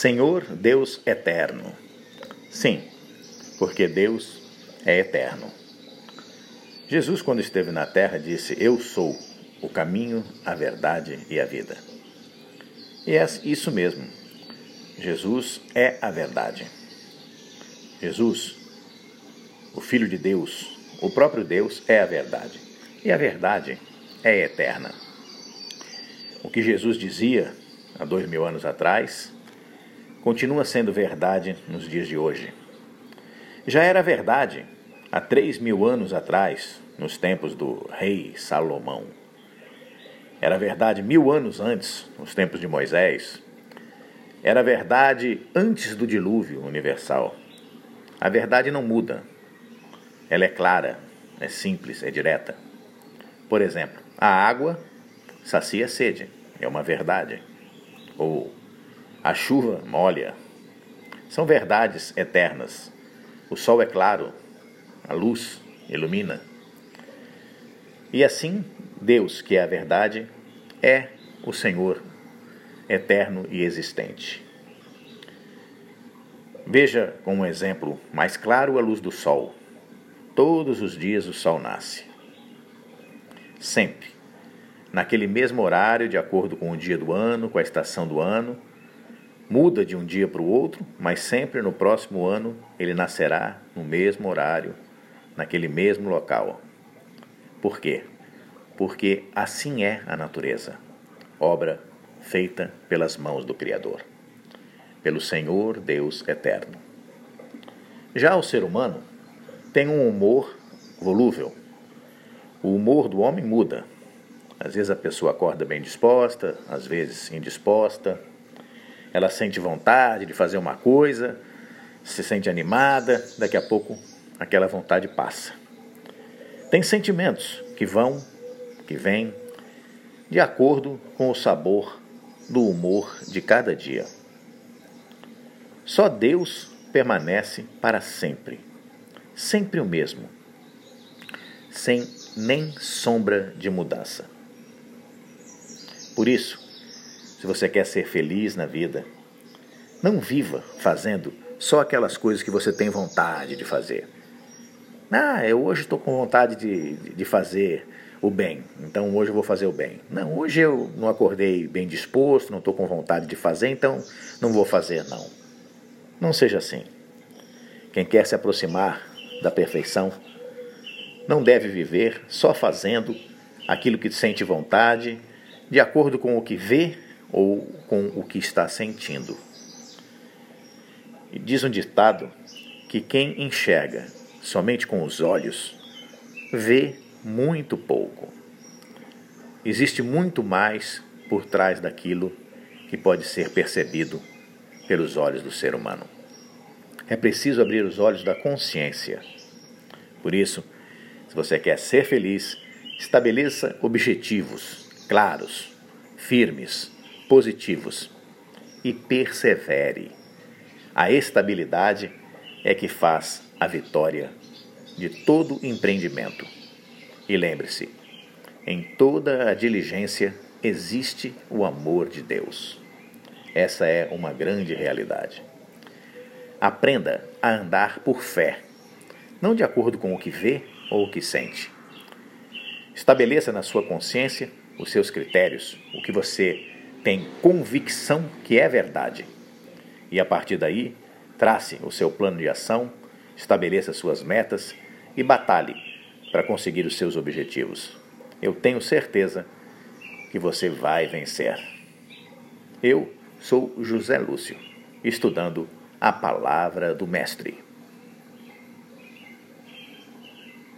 Senhor Deus eterno. Sim, porque Deus é eterno. Jesus, quando esteve na terra, disse: Eu sou o caminho, a verdade e a vida. E é isso mesmo. Jesus é a verdade. Jesus, o Filho de Deus, o próprio Deus, é a verdade. E a verdade é eterna. O que Jesus dizia há dois mil anos atrás continua sendo verdade nos dias de hoje. Já era verdade há três mil anos atrás, nos tempos do rei Salomão. Era verdade mil anos antes, nos tempos de Moisés. Era verdade antes do dilúvio universal. A verdade não muda. Ela é clara, é simples, é direta. Por exemplo, a água sacia a sede, é uma verdade. Ou a chuva molha. São verdades eternas. O sol é claro, a luz ilumina. E assim, Deus, que é a verdade, é o Senhor eterno e existente. Veja como exemplo mais claro a luz do sol. Todos os dias o sol nasce. Sempre. Naquele mesmo horário, de acordo com o dia do ano, com a estação do ano, Muda de um dia para o outro, mas sempre no próximo ano ele nascerá no mesmo horário, naquele mesmo local. Por quê? Porque assim é a natureza, obra feita pelas mãos do Criador, pelo Senhor Deus eterno. Já o ser humano tem um humor volúvel. O humor do homem muda. Às vezes a pessoa acorda bem disposta, às vezes indisposta, ela sente vontade de fazer uma coisa, se sente animada, daqui a pouco aquela vontade passa. Tem sentimentos que vão, que vêm, de acordo com o sabor do humor de cada dia. Só Deus permanece para sempre, sempre o mesmo, sem nem sombra de mudança. Por isso, se você quer ser feliz na vida, não viva fazendo só aquelas coisas que você tem vontade de fazer. Ah, eu hoje estou com vontade de, de fazer o bem, então hoje eu vou fazer o bem. Não, hoje eu não acordei bem disposto, não estou com vontade de fazer, então não vou fazer, não. Não seja assim. Quem quer se aproximar da perfeição não deve viver só fazendo aquilo que sente vontade, de acordo com o que vê ou com o que está sentindo. Diz um ditado que quem enxerga somente com os olhos vê muito pouco. Existe muito mais por trás daquilo que pode ser percebido pelos olhos do ser humano. É preciso abrir os olhos da consciência. Por isso, se você quer ser feliz, estabeleça objetivos claros, firmes, positivos e persevere. A estabilidade é que faz a vitória de todo empreendimento. E lembre-se, em toda a diligência existe o amor de Deus. Essa é uma grande realidade. Aprenda a andar por fé, não de acordo com o que vê ou o que sente. Estabeleça na sua consciência os seus critérios, o que você tem convicção que é verdade. E a partir daí, trace o seu plano de ação, estabeleça suas metas e batalhe para conseguir os seus objetivos. Eu tenho certeza que você vai vencer. Eu sou José Lúcio, estudando a palavra do Mestre.